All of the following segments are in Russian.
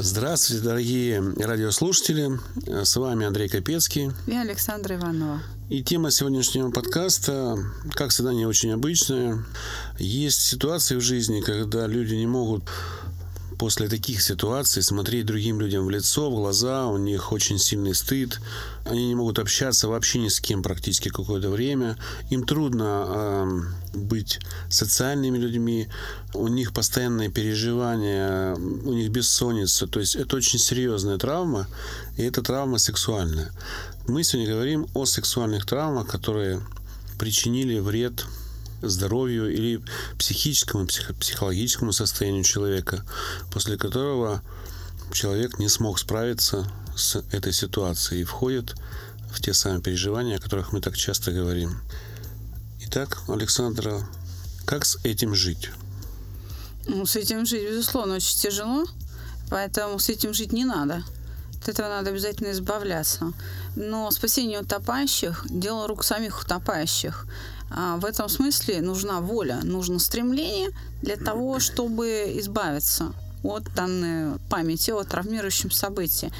Здравствуйте, дорогие радиослушатели. С вами Андрей Капецкий. И Александра Иванова. И тема сегодняшнего подкаста, как всегда, не очень обычная. Есть ситуации в жизни, когда люди не могут после таких ситуаций смотреть другим людям в лицо, в глаза, у них очень сильный стыд, они не могут общаться вообще ни с кем практически какое-то время, им трудно э, быть социальными людьми, у них постоянные переживания, у них бессонница, то есть это очень серьезная травма, и это травма сексуальная. Мы сегодня говорим о сексуальных травмах, которые причинили вред здоровью или психическому, психологическому состоянию человека, после которого человек не смог справиться с этой ситуацией и входит в те самые переживания, о которых мы так часто говорим. Итак, Александра, как с этим жить? Ну, с этим жить, безусловно, очень тяжело, поэтому с этим жить не надо. От этого надо обязательно избавляться. Но спасение утопающих – дело рук самих утопающих. А в этом смысле нужна воля, нужно стремление для того, чтобы избавиться от данной памяти о травмирующем событии.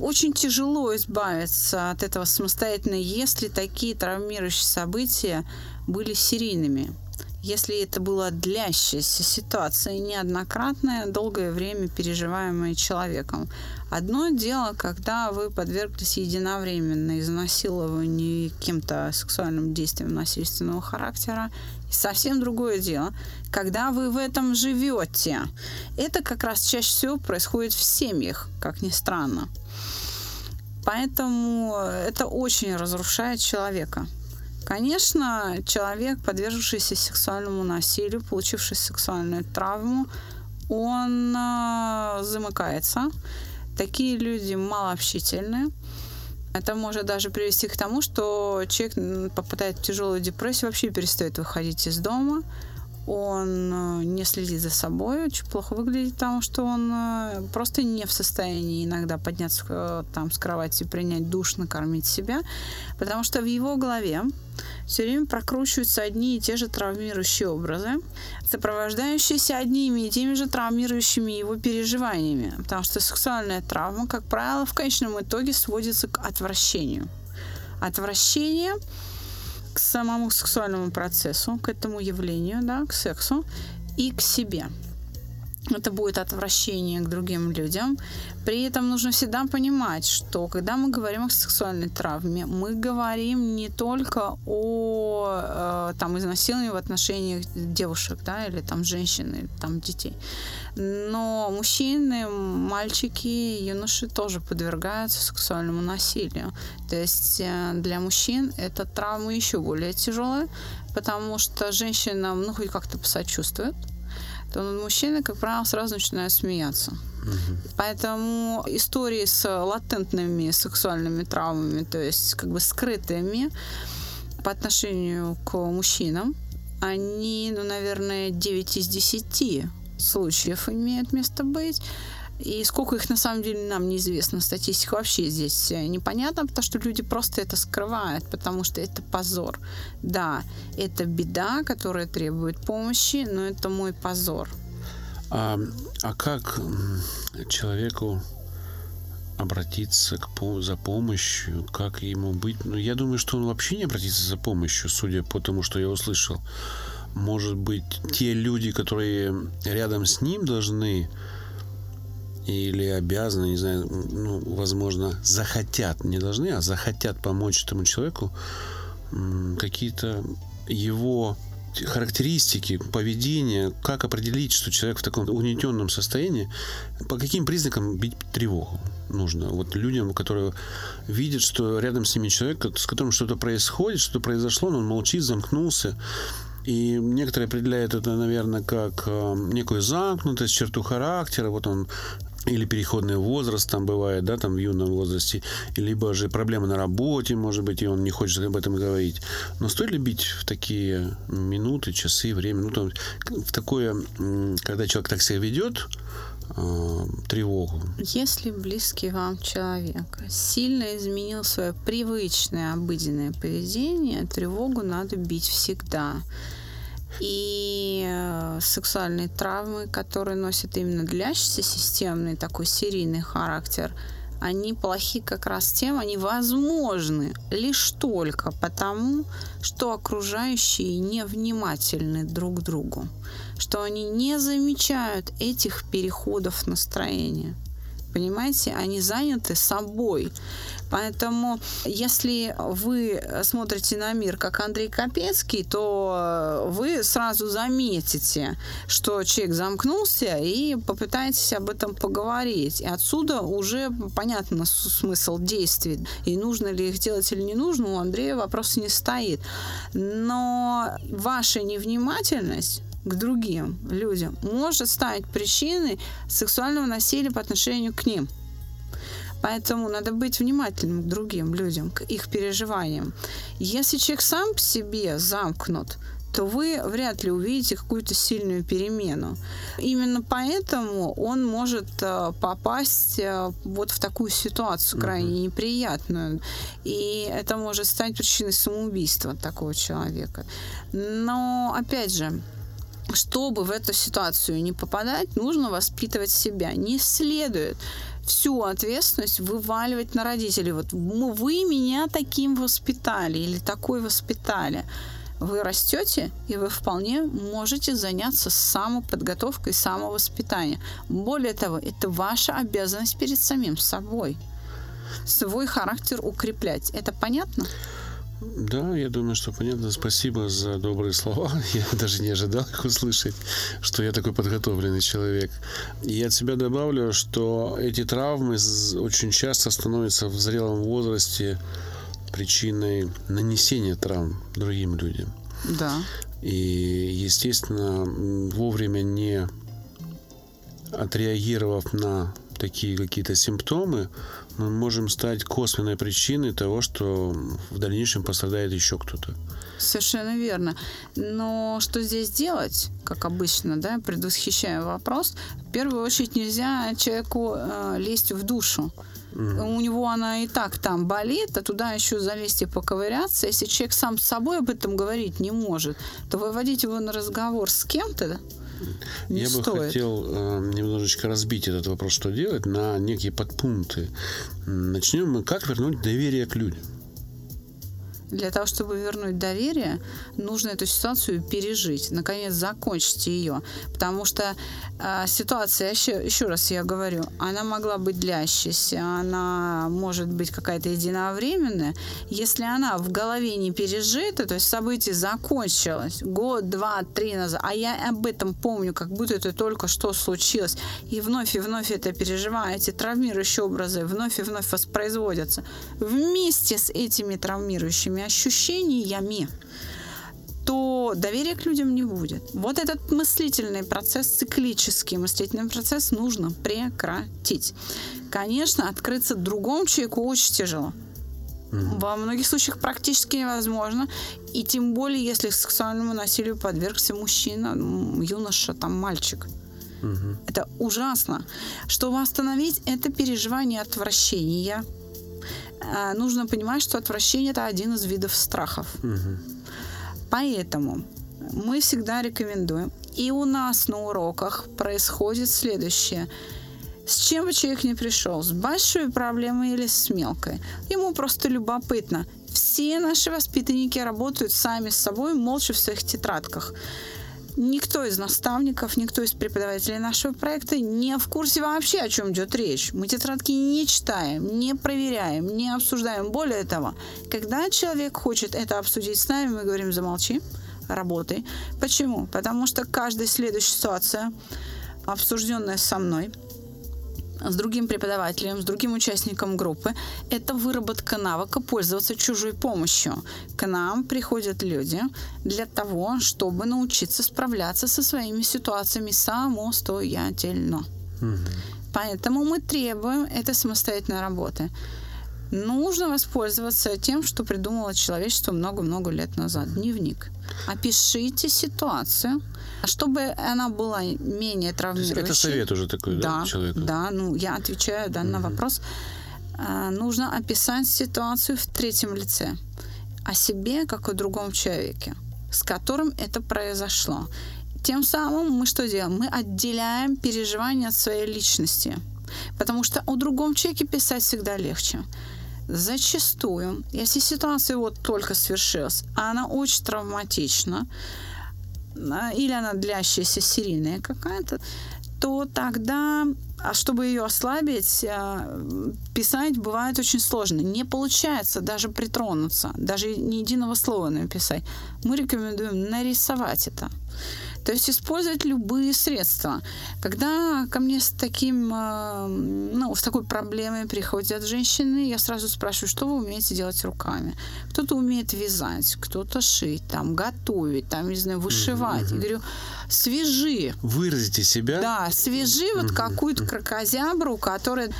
Очень тяжело избавиться от этого самостоятельно, если такие травмирующие события были серийными если это была длящаяся ситуация, неоднократная, долгое время переживаемая человеком. Одно дело, когда вы подверглись единовременно изнасилованию кем-то сексуальным действием насильственного характера, и совсем другое дело, когда вы в этом живете. Это как раз чаще всего происходит в семьях, как ни странно. Поэтому это очень разрушает человека. Конечно, человек, подвергшийся сексуальному насилию, получивший сексуальную травму, он э, замыкается. Такие люди малообщительные. Это может даже привести к тому, что человек попадает в тяжелую депрессию, вообще перестает выходить из дома, он э, не следит за собой, очень плохо выглядит, потому что он э, просто не в состоянии иногда подняться э, там с кровати, принять душ, накормить себя, потому что в его голове все время прокручиваются одни и те же травмирующие образы, сопровождающиеся одними и теми же травмирующими его переживаниями, потому что сексуальная травма, как правило, в конечном итоге сводится к отвращению. Отвращение к самому сексуальному процессу, к этому явлению, да, к сексу и к себе. Это будет отвращение к другим людям. При этом нужно всегда понимать, что когда мы говорим о сексуальной травме, мы говорим не только о э, там, изнасиловании в отношениях девушек да, или там, женщин, или там, детей. Но мужчины, мальчики, юноши тоже подвергаются сексуальному насилию. То есть э, для мужчин эта травма еще более тяжелая, потому что женщина ну, хоть как-то посочувствует, то над мужчиной, как правило, сразу начинают смеяться. Угу. Поэтому истории с латентными сексуальными травмами, то есть как бы скрытыми по отношению к мужчинам, они, ну, наверное, 9 из 10 случаев имеют место быть. И сколько их на самом деле нам неизвестно. Статистика вообще здесь э, непонятна, потому что люди просто это скрывают, потому что это позор. Да, это беда, которая требует помощи, но это мой позор. А, а как человеку обратиться к, за помощью, как ему быть? Ну, я думаю, что он вообще не обратится за помощью, судя по тому, что я услышал. Может быть, те люди, которые рядом с ним должны или обязаны, не знаю, ну, возможно, захотят, не должны, а захотят помочь этому человеку какие-то его характеристики поведения, как определить, что человек в таком угнетенном состоянии, по каким признакам бить тревогу нужно. Вот людям, которые видят, что рядом с ними человек, с которым что-то происходит, что-то произошло, но он молчит, замкнулся, и некоторые определяют это, наверное, как э, некую замкнутость, черту характера. Вот он или переходный возраст там бывает, да, там в юном возрасте, либо же проблемы на работе, может быть, и он не хочет об этом говорить. Но стоит ли бить в такие минуты, часы, время, ну, там, в такое, когда человек так себя ведет, э, тревогу. Если близкий вам человек сильно изменил свое привычное обыденное поведение, тревогу надо бить всегда. И э, сексуальные травмы, которые носят именно длящийся системный такой серийный характер, они плохи как раз тем, они возможны лишь только потому, что окружающие невнимательны друг к другу, что они не замечают этих переходов настроения. Понимаете, они заняты собой. Поэтому, если вы смотрите на мир как Андрей Капецкий, то вы сразу заметите, что человек замкнулся и попытаетесь об этом поговорить. И отсюда уже понятно смысл действий. И нужно ли их делать или не нужно, у Андрея вопрос не стоит. Но ваша невнимательность к другим людям может стать причиной сексуального насилия по отношению к ним. Поэтому надо быть внимательным к другим людям, к их переживаниям. Если человек сам по себе замкнут, то вы вряд ли увидите какую-то сильную перемену. Именно поэтому он может э, попасть э, вот в такую ситуацию крайне неприятную. И это может стать причиной самоубийства такого человека. Но, опять же, чтобы в эту ситуацию не попадать, нужно воспитывать себя. Не следует всю ответственность вываливать на родителей. Вот вы меня таким воспитали или такой воспитали. Вы растете, и вы вполне можете заняться самоподготовкой, самовоспитанием. Более того, это ваша обязанность перед самим собой. Свой характер укреплять. Это понятно? Да, я думаю, что понятно. Спасибо за добрые слова. Я даже не ожидал их услышать, что я такой подготовленный человек. И от себя добавлю, что эти травмы очень часто становятся в зрелом возрасте причиной нанесения травм другим людям. Да. И, естественно, вовремя не отреагировав на такие какие-то симптомы, мы можем стать косвенной причиной того, что в дальнейшем пострадает еще кто-то. Совершенно верно. Но что здесь делать, как обычно, да, предвосхищая вопрос, в первую очередь нельзя человеку э, лезть в душу. Mm. У него она и так там болит, а туда еще залезть и поковыряться. Если человек сам с собой об этом говорить не может, то выводить его на разговор с кем-то, не Я стоит. бы хотел э, немножечко разбить этот вопрос, что делать, на некие подпункты. Начнем мы, как вернуть доверие к людям. Для того, чтобы вернуть доверие, нужно эту ситуацию пережить, наконец закончить ее. Потому что э, ситуация, еще, еще раз я говорю, она могла быть длящейся, она может быть какая-то единовременная. Если она в голове не пережита, то есть событие закончилось год, два, три назад, а я об этом помню, как будто это только что случилось, и вновь и вновь это переживаю, эти травмирующие образы вновь и вновь воспроизводятся. Вместе с этими травмирующими этими ощущениями, то доверия к людям не будет. Вот этот мыслительный процесс, циклический мыслительный процесс нужно прекратить. Конечно, открыться другому человеку очень тяжело. Во многих случаях практически невозможно. И тем более, если сексуальному насилию подвергся мужчина, юноша, там мальчик. Угу. Это ужасно. Чтобы остановить это переживание отвращения, нужно понимать, что отвращение это один из видов страхов. Угу. Поэтому мы всегда рекомендуем. И у нас на уроках происходит следующее. С чем бы человек не пришел, с большой проблемой или с мелкой, ему просто любопытно. Все наши воспитанники работают сами с собой, молча в своих тетрадках никто из наставников, никто из преподавателей нашего проекта не в курсе вообще, о чем идет речь. Мы тетрадки не читаем, не проверяем, не обсуждаем. Более того, когда человек хочет это обсудить с нами, мы говорим «замолчи, работай». Почему? Потому что каждая следующая ситуация, обсужденная со мной, с другим преподавателем, с другим участником группы, это выработка навыка пользоваться чужой помощью. К нам приходят люди для того, чтобы научиться справляться со своими ситуациями самостоятельно. Угу. Поэтому мы требуем этой самостоятельной работы. Нужно воспользоваться тем, что придумало человечество много-много лет назад. Дневник. Опишите ситуацию, чтобы она была менее травмирующей. Это совет уже такой, да, да человеку? Да, ну я отвечаю да, на вопрос. А, нужно описать ситуацию в третьем лице о себе, как о другом человеке, с которым это произошло. Тем самым мы что делаем? Мы отделяем переживания от своей личности. Потому что о другом человеке писать всегда легче. Зачастую, если ситуация вот только свершилась, а она очень травматична, а, или она длящаяся серийная какая-то, то тогда, а чтобы ее ослабить, а, писать бывает очень сложно. Не получается даже притронуться, даже ни единого слова написать. Мы рекомендуем нарисовать это. То есть использовать любые средства. Когда ко мне с таким, э, ну, с такой проблемой приходят женщины, я сразу спрашиваю, что вы умеете делать руками. Кто-то умеет вязать, кто-то шить, там, готовить, там, не знаю, вышивать. Я говорю, свяжи. Выразите себя. Да, mm-hmm. вот какую-то крокозябру, которая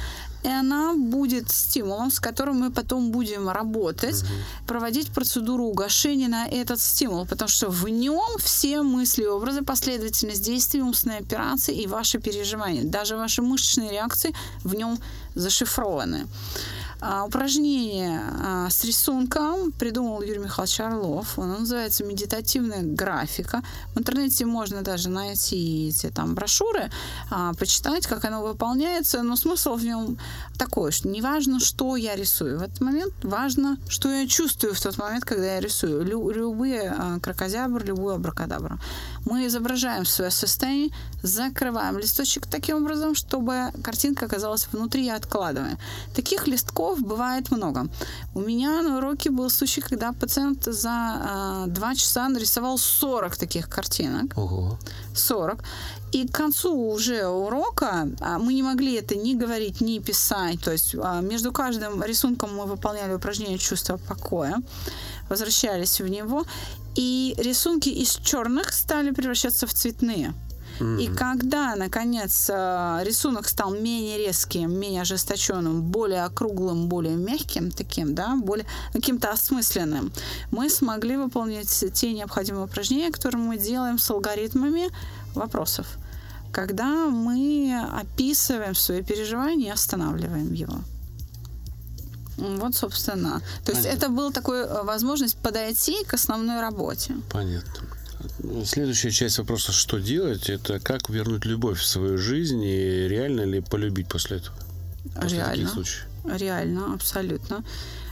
и она будет стимулом, с которым мы потом будем работать, угу. проводить процедуру угошения на этот стимул, потому что в нем все мысли, образы, последовательность действий, умственные операции и ваши переживания, даже ваши мышечные реакции в нем зашифрованы. А, упражнение а, с рисунком придумал Юрий Михайлович Орлов. Оно называется «Медитативная графика». В интернете можно даже найти эти там брошюры, а, почитать, как оно выполняется. Но смысл в нем такой, что не важно, что я рисую. В этот момент важно, что я чувствую в тот момент, когда я рисую. Лю- любые а, крокозябр, любую абракадабру. Мы изображаем свое состояние, закрываем листочек таким образом, чтобы картинка оказалась внутри и откладываем. Таких листков языков бывает много. У меня на уроке был случай, когда пациент за э, два часа нарисовал 40 таких картинок. Ого. 40. И к концу уже урока а, мы не могли это ни говорить, ни писать. То есть а, между каждым рисунком мы выполняли упражнение чувства покоя, возвращались в него. И рисунки из черных стали превращаться в цветные. И когда, наконец, э, рисунок стал менее резким, менее ожесточенным, более округлым, более мягким таким, да, более каким-то осмысленным, мы смогли выполнить те необходимые упражнения, которые мы делаем с алгоритмами вопросов. Когда мы описываем свои переживания и останавливаем его. Вот, собственно. То есть это была такая э, возможность подойти к основной работе. Понятно. Следующая часть вопроса, что делать, это как вернуть любовь в свою жизнь и реально ли полюбить после этого? После реально. Реально, абсолютно.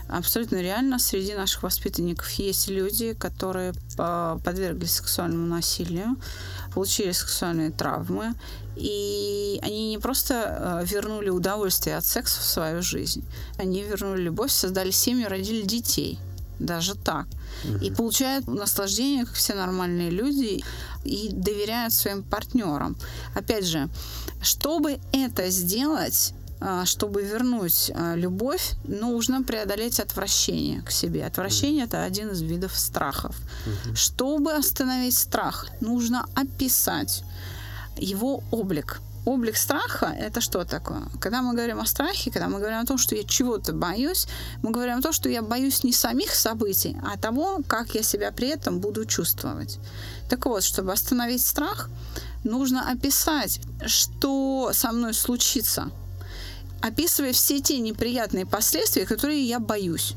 Абсолютно реально. Среди наших воспитанников есть люди, которые подверглись сексуальному насилию, получили сексуальные травмы, и они не просто э, вернули удовольствие от секса в свою жизнь, они вернули любовь, создали семью, родили детей – даже так. Угу. И получают наслаждение, как все нормальные люди, и доверяют своим партнерам. Опять же, чтобы это сделать, а, чтобы вернуть а, любовь, нужно преодолеть отвращение к себе. Отвращение это один из видов страхов. Угу. Чтобы остановить страх, нужно описать его облик облик страха – это что такое? Когда мы говорим о страхе, когда мы говорим о том, что я чего-то боюсь, мы говорим о том, что я боюсь не самих событий, а того, как я себя при этом буду чувствовать. Так вот, чтобы остановить страх, нужно описать, что со мной случится, описывая все те неприятные последствия, которые я боюсь.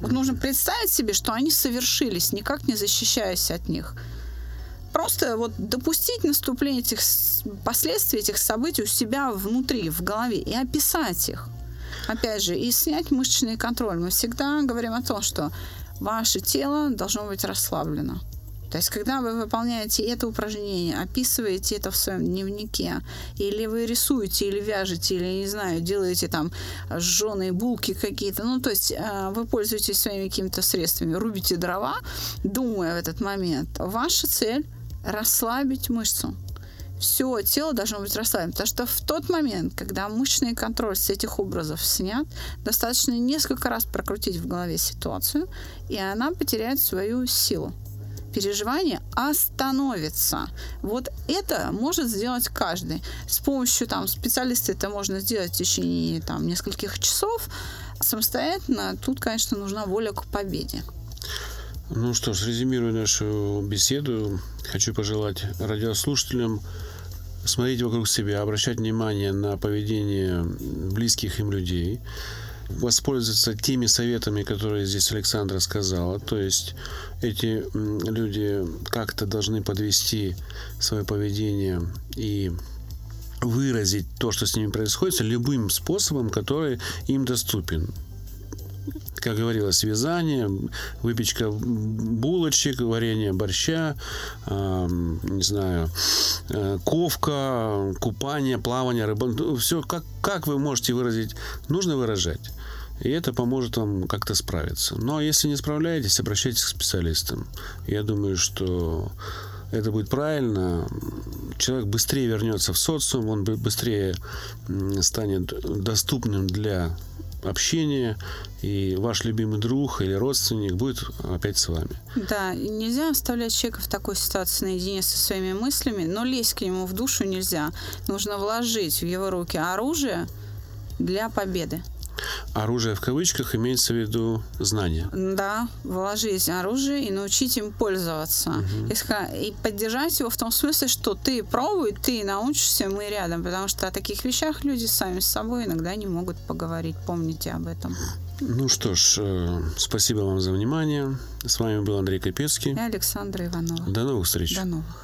Вот нужно представить себе, что они совершились, никак не защищаясь от них – просто вот допустить наступление этих последствий, этих событий у себя внутри, в голове и описать их. Опять же, и снять мышечный контроль. Мы всегда говорим о том, что ваше тело должно быть расслаблено. То есть, когда вы выполняете это упражнение, описываете это в своем дневнике, или вы рисуете, или вяжете, или, не знаю, делаете там жженые булки какие-то, ну, то есть э, вы пользуетесь своими какими-то средствами, рубите дрова, думая в этот момент, ваша цель расслабить мышцу. Все тело должно быть расслаблено, потому что в тот момент, когда мышечный контроль с этих образов снят, достаточно несколько раз прокрутить в голове ситуацию, и она потеряет свою силу. переживания остановится. Вот это может сделать каждый. С помощью там специалиста это можно сделать в течение там нескольких часов. Самостоятельно тут, конечно, нужна воля к победе. Ну что ж, резюмируя нашу беседу, хочу пожелать радиослушателям смотреть вокруг себя, обращать внимание на поведение близких им людей, воспользоваться теми советами, которые здесь Александра сказала. То есть эти люди как-то должны подвести свое поведение и выразить то, что с ними происходит, любым способом, который им доступен как говорилось, вязание, выпечка булочек, варенье борща, э, не знаю, э, ковка, купание, плавание, рыба. Ну, Все, как, как вы можете выразить, нужно выражать. И это поможет вам как-то справиться. Но если не справляетесь, обращайтесь к специалистам. Я думаю, что это будет правильно. Человек быстрее вернется в социум, он быстрее станет доступным для общения, и ваш любимый друг или родственник будет опять с вами. Да, нельзя оставлять человека в такой ситуации наедине со своими мыслями, но лезть к нему в душу нельзя. Нужно вложить в его руки оружие для победы. Оружие в кавычках имеется в виду знание. Да, вложить оружие и научить им пользоваться. Угу. И поддержать его в том смысле, что ты пробуй, ты научишься, мы рядом. Потому что о таких вещах люди сами с собой иногда не могут поговорить. Помните об этом. Ну что ж, э, спасибо вам за внимание. С вами был Андрей Капецкий. И Александра Иванова. До новых встреч. До новых.